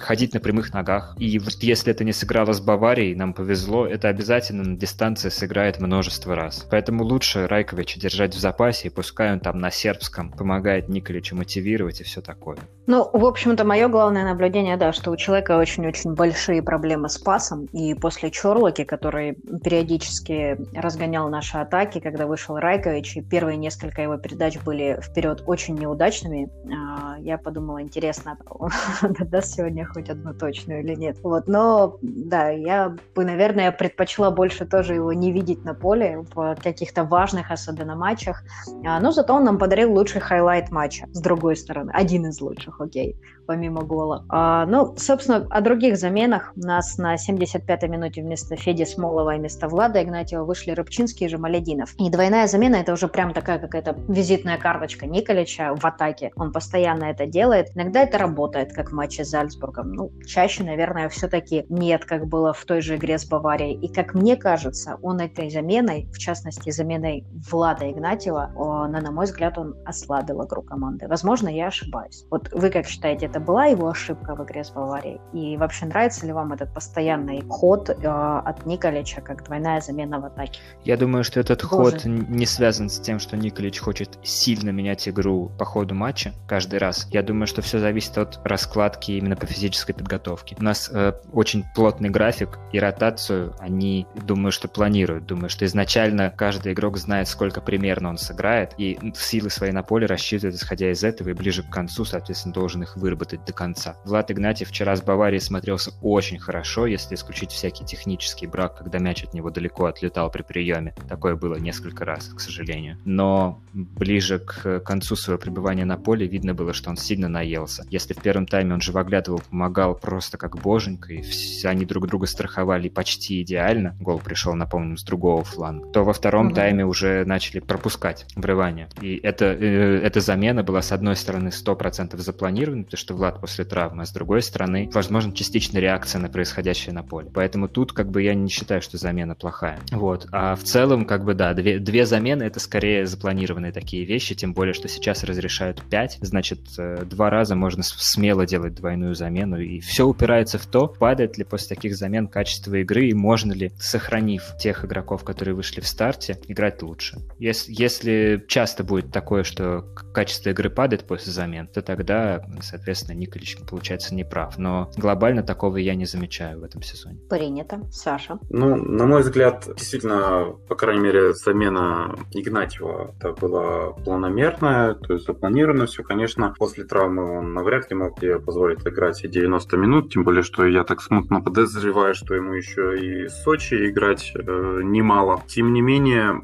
Speaker 3: ходить на прямых ногах. И вот если это не сыграло с Баварией, нам повезло, это обязательно на дистанции сыграет множество раз. Поэтому лучше Райковича держать в запасе, и пускай он там на сербском помогает Николичу мотивировать и все такое.
Speaker 1: Ну, в общем-то, мое главное наблюдение, да, что у человека очень-очень большие проблемы с пасом, и после Чорлоки, который периодически разгонял наши атаки, когда вышел Райкович, и первые несколько его передач были вперед очень неудачными, а, я подумала, интересно, (laughs) даст сегодня сегодня хоть одну точную или нет. Вот, но да, я бы, наверное, предпочла больше тоже его не видеть на поле в каких-то важных особенно матчах. А, но зато он нам подарил лучший highlight матча, с другой стороны. Один из лучших, окей помимо гола. А, ну, собственно, о других заменах. У нас на 75-й минуте вместо Феди Смолова и вместо Влада Игнатьева вышли Рыбчинский и Жемалетдинов. И двойная замена – это уже прям такая какая-то визитная карточка Николича в атаке. Он постоянно это делает. Иногда это работает, как в матче с Зальцбургом. Ну, чаще, наверное, все-таки нет, как было в той же игре с Баварией. И как мне кажется, он этой заменой, в частности, заменой Влада Игнатьева, он, на мой взгляд, он ослабил игру команды. Возможно, я ошибаюсь. Вот вы как считаете, это это была его ошибка в игре с Баварией? И вообще нравится ли вам этот постоянный ход э, от Николича как двойная замена в атаке?
Speaker 3: Я думаю, что этот Тоже. ход не связан с тем, что Николич хочет сильно менять игру по ходу матча каждый раз. Я думаю, что все зависит от раскладки именно по физической подготовке. У нас э, очень плотный график, и ротацию они, думаю, что планируют. Думаю, что изначально каждый игрок знает, сколько примерно он сыграет, и силы свои на поле рассчитывает, исходя из этого, и ближе к концу, соответственно, должен их выработать выработать до конца. Влад Игнатьев вчера с Баварией смотрелся очень хорошо, если исключить всякий технический брак, когда мяч от него далеко отлетал при приеме. Такое было несколько раз, к сожалению. Но ближе к концу своего пребывания на поле видно было, что он сильно наелся. Если в первом тайме он живоглядывал, помогал просто как боженька, и все, они друг друга страховали почти идеально, гол пришел, напомним, с другого фланга, то во втором угу. тайме уже начали пропускать врывание. И это, э, эта замена была, с одной стороны, 100% запланирована, потому что Влад после травмы, а с другой стороны, возможно, частичная реакция на происходящее на поле. Поэтому тут как бы я не считаю, что замена плохая. Вот. А в целом, как бы, да, две, две замены это скорее запланированные такие вещи, тем более, что сейчас разрешают 5, значит, э, два раза можно смело делать двойную замену, и все упирается в то, падает ли после таких замен качество игры, и можно ли, сохранив тех игроков, которые вышли в старте, играть лучше. Если, если часто будет такое, что качество игры падает после замен, то тогда, соответственно, соответственно, Николич, получается, не прав. Но глобально такого я не замечаю в этом сезоне.
Speaker 1: Принято. Саша?
Speaker 2: Ну, на мой взгляд, действительно, по крайней мере, замена Игнатьева это была планомерная, то есть запланировано все. Конечно, после травмы он навряд ли мог себе позволить играть и 90 минут, тем более, что я так смутно подозреваю, что ему еще и Сочи играть э, немало. Тем не менее,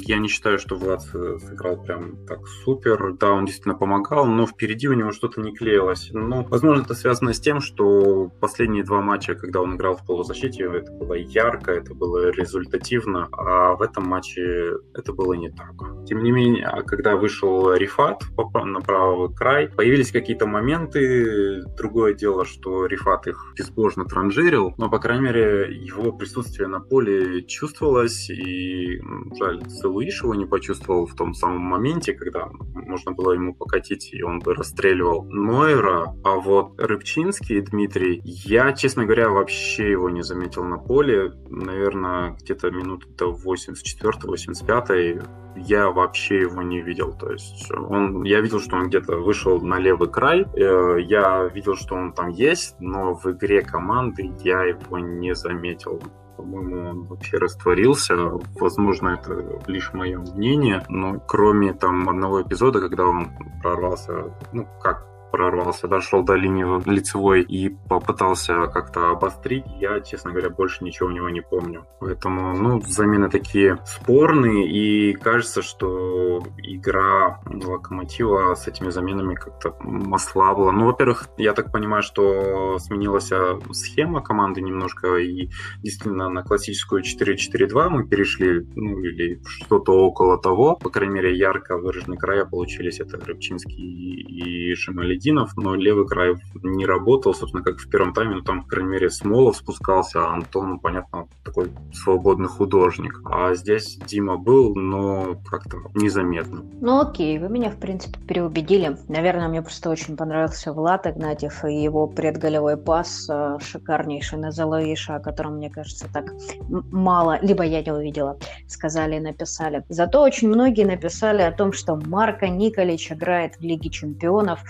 Speaker 2: я не считаю, что Влад сыграл прям так супер. Да, он действительно помогал, но впереди у него что-то не клеилось понравилось. Ну, возможно, это связано с тем, что последние два матча, когда он играл в полузащите, это было ярко, это было результативно, а в этом матче это было не так. Тем не менее, когда вышел Рифат на правый край, появились какие-то моменты. Другое дело, что Рифат их безбожно транжирил, но, по крайней мере, его присутствие на поле чувствовалось, и жаль, Целуиш его не почувствовал в том самом моменте, когда можно было ему покатить, и он бы расстреливал Нойера, а вот Рыбчинский Дмитрий, я, честно говоря, вообще его не заметил на поле. Наверное, где-то минут до 84-85 я вообще его не видел. То есть он, я видел, что он где-то вышел на левый край, э, я видел, что он там есть, но в игре команды я его не заметил по-моему, он вообще растворился. Возможно, это лишь мое мнение, но кроме там одного эпизода, когда он прорвался, ну, как прорвался, дошел до линии лицевой и попытался как-то обострить, я, честно говоря, больше ничего у него не помню. Поэтому, ну, замены такие спорные, и кажется, что игра Локомотива с этими заменами как-то ослабла. Ну, во-первых, я так понимаю, что сменилась а, схема команды немножко, и действительно на классическую 4-4-2 мы перешли, ну, или что-то около того. По крайней мере, ярко выраженные края получились. Это Рыбчинский и Шамалединов, но левый край не работал, собственно, как в первом тайме, ну, там, по крайней мере, Смолов спускался, а Антон, ну, понятно, такой свободный художник. А здесь Дима был, но как-то незаметно.
Speaker 1: Ну, окей, вы меня, в принципе, переубедили. Наверное, мне просто очень понравился Влад Игнатьев и его предголевой пас э, шикарнейший на Залоиша, о котором, мне кажется, так мало, либо я не увидела, сказали и написали. Зато очень многие написали о том, что Марко Николич играет в Лиге Чемпионов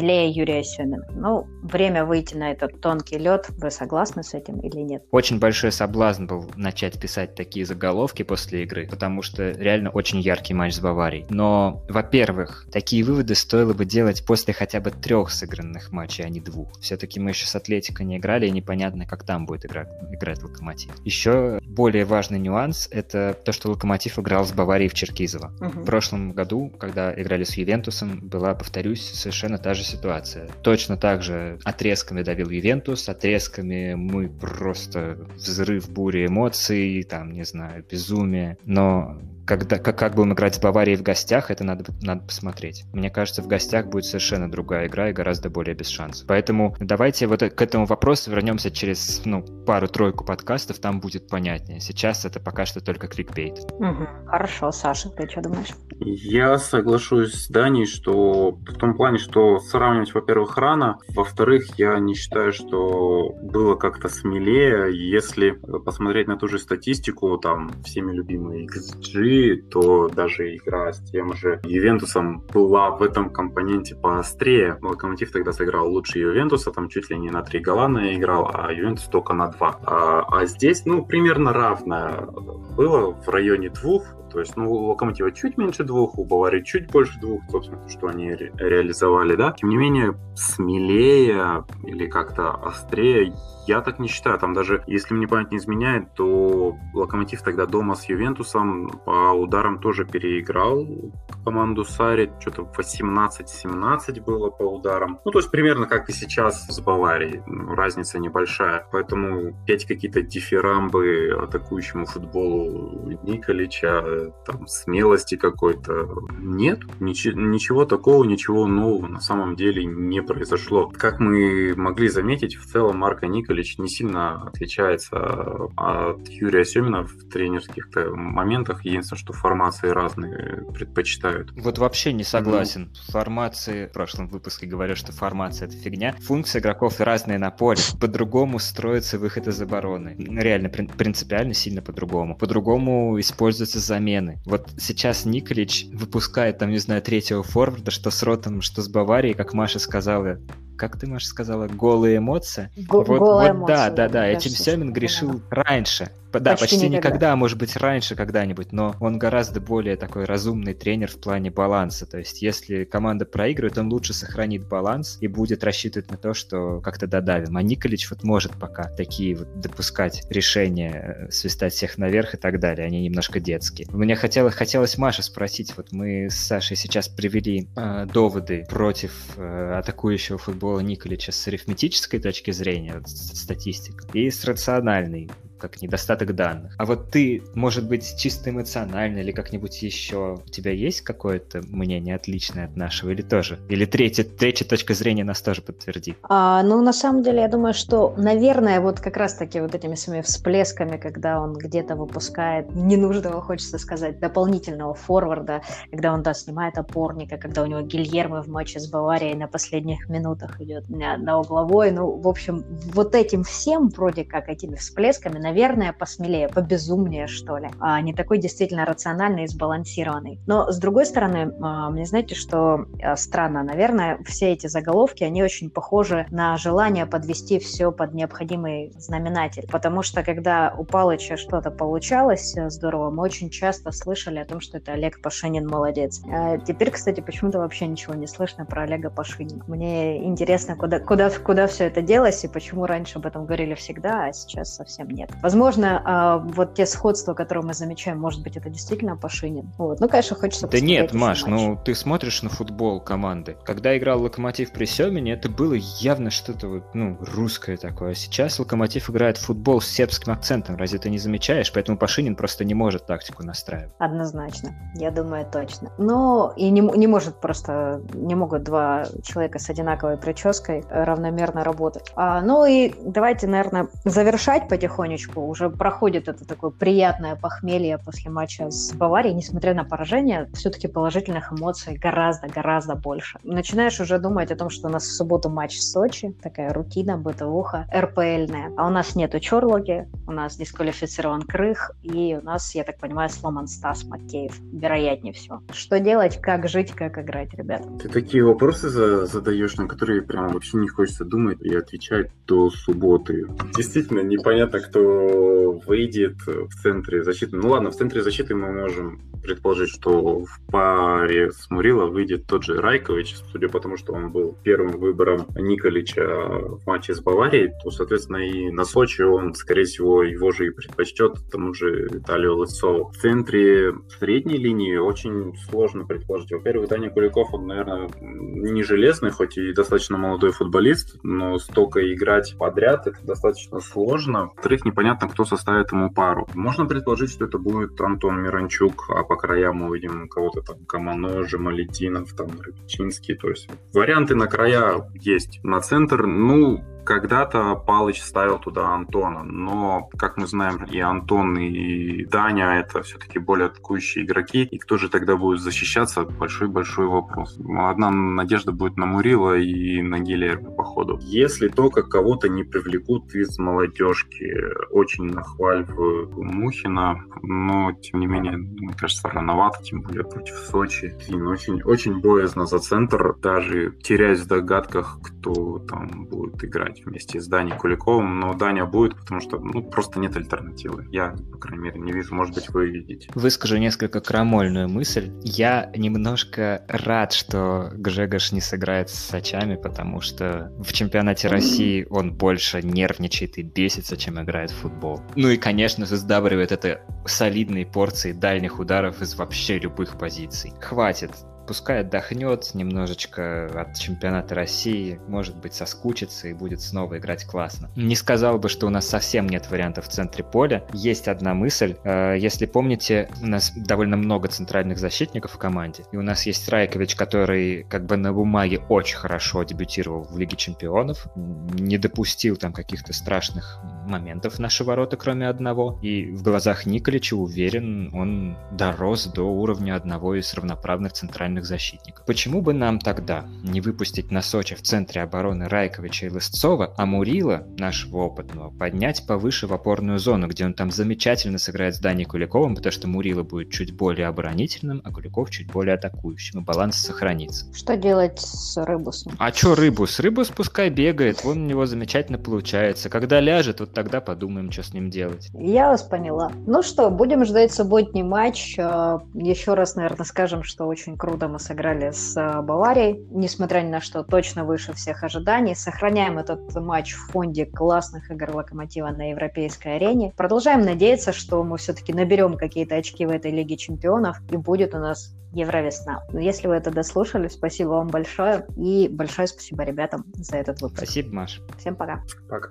Speaker 1: смелее Юрия Семина. Ну, время выйти на этот тонкий лед. Вы согласны с этим или нет?
Speaker 3: Очень большой соблазн был начать писать такие заголовки после игры, потому что реально очень яркий матч с Баварией. Но, во-первых, такие выводы стоило бы делать после хотя бы трех сыгранных матчей, а не двух. Все-таки мы еще с Атлетико не играли, и непонятно, как там будет играть, играть Локомотив. Еще более важный нюанс — это то, что Локомотив играл с Баварией в Черкизово. Угу. В прошлом году, когда играли с Ювентусом, была, повторюсь, совершенно та же ситуация. Точно так же отрезками давил Ювентус, отрезками мы просто взрыв бури эмоций, там, не знаю, безумие. Но когда, как, как будем играть с Баварией в гостях, это надо, надо посмотреть. Мне кажется, в гостях будет совершенно другая игра и гораздо более без шансов. Поэтому давайте вот к этому вопросу вернемся через ну, пару-тройку подкастов, там будет понятнее. Сейчас это пока что только кликбейт.
Speaker 1: Угу. Хорошо, Саша, ты что думаешь?
Speaker 2: Я соглашусь с Даней, что в том плане, что сравнивать, во-первых, рано, во-вторых, я не считаю, что было как-то смелее, если посмотреть на ту же статистику, там, всеми любимые XG, то даже игра с тем же Ювентусом была в этом компоненте поострее. Локомотив тогда сыграл лучше Ювентуса, там чуть ли не на три гола играл, а Ювентус только на два. А, а здесь, ну, примерно равное было в районе двух. То есть, ну, у Локомотива чуть меньше двух, у Баварии чуть больше двух, собственно, что они ре- реализовали, да. Тем не менее, смелее или как-то острее я так не считаю. Там даже, если мне память не изменяет, то Локомотив тогда дома с Ювентусом по ударам тоже переиграл команду Сари. Что-то 18-17 было по ударам. Ну, то есть примерно как и сейчас с Баварией. Разница небольшая. Поэтому пять какие-то дифирамбы атакующему футболу Николича, там, смелости какой-то нет. Ничего, ничего такого, ничего нового на самом деле не произошло. Как мы могли заметить, в целом Марка Николич не сильно отличается от Юрия Семина в тренерских моментах. Единственное, что формации разные предпочитают.
Speaker 3: Вот вообще не согласен. Ну. Формации, в прошлом выпуске говорил, что формация это фигня. Функции игроков разные на поле. По-другому строится выход из обороны. Реально, принципиально сильно по-другому. По-другому используются замены. Вот сейчас Николич выпускает, там, не знаю, третьего форварда, что с Ротом, что с Баварией, как Маша сказала, как ты, Маша, сказала, голые эмоции.
Speaker 1: Го- вот, голые
Speaker 3: вот, эмоции. Да, да, да. Этим Семин грешил раньше. Да, почти, почти никогда. никогда, может быть, раньше когда-нибудь, но он гораздо более такой разумный тренер в плане баланса. То есть, если команда проигрывает, он лучше сохранит баланс и будет рассчитывать на то, что как-то додавим. А Николич вот может пока такие вот допускать решения, э, свистать всех наверх и так далее. Они немножко детские. Мне хотелось, хотелось Маша спросить, вот мы с Сашей сейчас привели э, доводы против э, атакующего футбола Николича с арифметической точки зрения, вот, статистика, и с рациональной как недостаток данных. А вот ты, может быть, чисто эмоционально или как-нибудь еще, у тебя есть какое-то мнение отличное от нашего или тоже? Или третья, третья точка зрения нас тоже подтвердит?
Speaker 1: А, ну, на самом деле, я думаю, что, наверное, вот как раз-таки вот этими своими всплесками, когда он где-то выпускает ненужного, хочется сказать, дополнительного форварда, когда он, да, снимает опорника, когда у него Гильермо в матче с Баварией на последних минутах идет на, на угловой, ну, в общем, вот этим всем, вроде как, этими всплесками, наверное, посмелее, побезумнее, что ли, а не такой действительно рациональный и сбалансированный. Но, с другой стороны, а, мне знаете, что а, странно, наверное, все эти заголовки, они очень похожи на желание подвести все под необходимый знаменатель, потому что, когда у Палыча что-то получалось э, здорово, мы очень часто слышали о том, что это Олег Пашинин молодец. А теперь, кстати, почему-то вообще ничего не слышно про Олега Пашинина. Мне интересно, куда, куда, куда все это делось и почему раньше об этом говорили всегда, а сейчас совсем нет. Возможно, а, вот те сходства, которые мы замечаем, может быть, это действительно Пашинин. Вот. Ну, конечно, хочется
Speaker 3: Да нет, Маш, ну ты смотришь на футбол команды. Когда играл Локомотив при Семене, это было явно что-то вот, ну, русское такое. Сейчас Локомотив играет в футбол с сербским акцентом. Разве ты не замечаешь? Поэтому Пашинин просто не может тактику настраивать.
Speaker 1: Однозначно. Я думаю, точно. Но и не, не может просто, не могут два человека с одинаковой прической равномерно работать. А, ну и давайте, наверное, завершать потихонечку. Уже проходит это такое приятное похмелье после матча с Баварией, несмотря на поражение, все-таки положительных эмоций гораздо-гораздо больше. Начинаешь уже думать о том, что у нас в субботу матч в Сочи, такая рутина, бытовуха, РПЛьная. А у нас нету Чорлоги, у нас дисквалифицирован Крых, и у нас, я так понимаю, сломан Стас Макеев, вероятнее всего. Что делать, как жить, как играть, ребят?
Speaker 2: Ты такие вопросы задаешь, на которые прям вообще не хочется думать и отвечать до субботы. Действительно, непонятно, кто выйдет в центре защиты. Ну ладно, в центре защиты мы можем предположить, что в паре с Мурило выйдет тот же Райкович, судя по тому, что он был первым выбором Николича в матче с Баварией, то, соответственно, и на Сочи он, скорее всего, его же и предпочтет тому же Виталию Лысцову. В центре средней линии очень сложно предположить. Во-первых, Даня Куликов, он, наверное, не железный, хоть и достаточно молодой футболист, но столько играть подряд это достаточно сложно. Во-вторых, непонятно, кто составит ему пару. Можно предположить, что это будет Антон Миранчук, а по краям мы увидим кого-то там Камано, Жемалетинов, там Рыбчинский. То есть варианты на края есть. На центр, ну, когда-то Палыч ставил туда Антона, но, как мы знаем, и Антон, и Даня — это все-таки более атакующие игроки, и кто же тогда будет защищаться? Большой-большой вопрос. Одна надежда будет на Мурила и на Гилермо, походу. Если только кого-то не привлекут из молодежки, очень нахваливаю Мухина, но, тем не менее, мне кажется, рановато, тем более против Сочи. И очень, очень боязно за центр, даже теряясь в догадках, кто там будет играть играть вместе с Даней Куликовым, но Даня будет, потому что ну, просто нет альтернативы. Я, по крайней мере, не вижу. Может быть, вы видите.
Speaker 3: Выскажу несколько крамольную мысль. Я немножко рад, что Гжегош не сыграет с Сачами, потому что в чемпионате России он больше нервничает и бесится, чем играет в футбол. Ну и, конечно же, сдабривает это солидные порции дальних ударов из вообще любых позиций. Хватит пускай отдохнет немножечко от чемпионата России, может быть, соскучится и будет снова играть классно. Не сказал бы, что у нас совсем нет вариантов в центре поля. Есть одна мысль. Э, если помните, у нас довольно много центральных защитников в команде. И у нас есть Райкович, который как бы на бумаге очень хорошо дебютировал в Лиге Чемпионов. Не допустил там каких-то страшных моментов наши ворота, кроме одного. И в глазах Николича, уверен, он дорос до уровня одного из равноправных центральных защитников. Почему бы нам тогда не выпустить на Сочи в центре обороны Райковича и Лысцова, а Мурила, нашего опытного, поднять повыше в опорную зону, где он там замечательно сыграет с Даней Куликовым, потому что Мурила будет чуть более оборонительным, а Куликов чуть более атакующим, и баланс сохранится.
Speaker 1: Что делать с Рыбусом?
Speaker 3: А чё Рыбус? Рыбус пускай бегает, вон у него замечательно получается. Когда ляжет, вот тогда подумаем, что с ним делать.
Speaker 1: Я вас поняла. Ну что, будем ждать субботний матч. А, Еще раз, наверное, скажем, что очень круто мы сыграли с э, Баварией, несмотря ни на что, точно выше всех ожиданий. Сохраняем этот матч в фонде классных игр Локомотива на европейской арене. Продолжаем надеяться, что мы все-таки наберем какие-то очки в этой Лиге Чемпионов и будет у нас Евровесна. Если вы это дослушали, спасибо вам большое и большое спасибо ребятам за этот выпуск.
Speaker 3: Спасибо, Маш.
Speaker 1: Всем пока.
Speaker 2: Пока.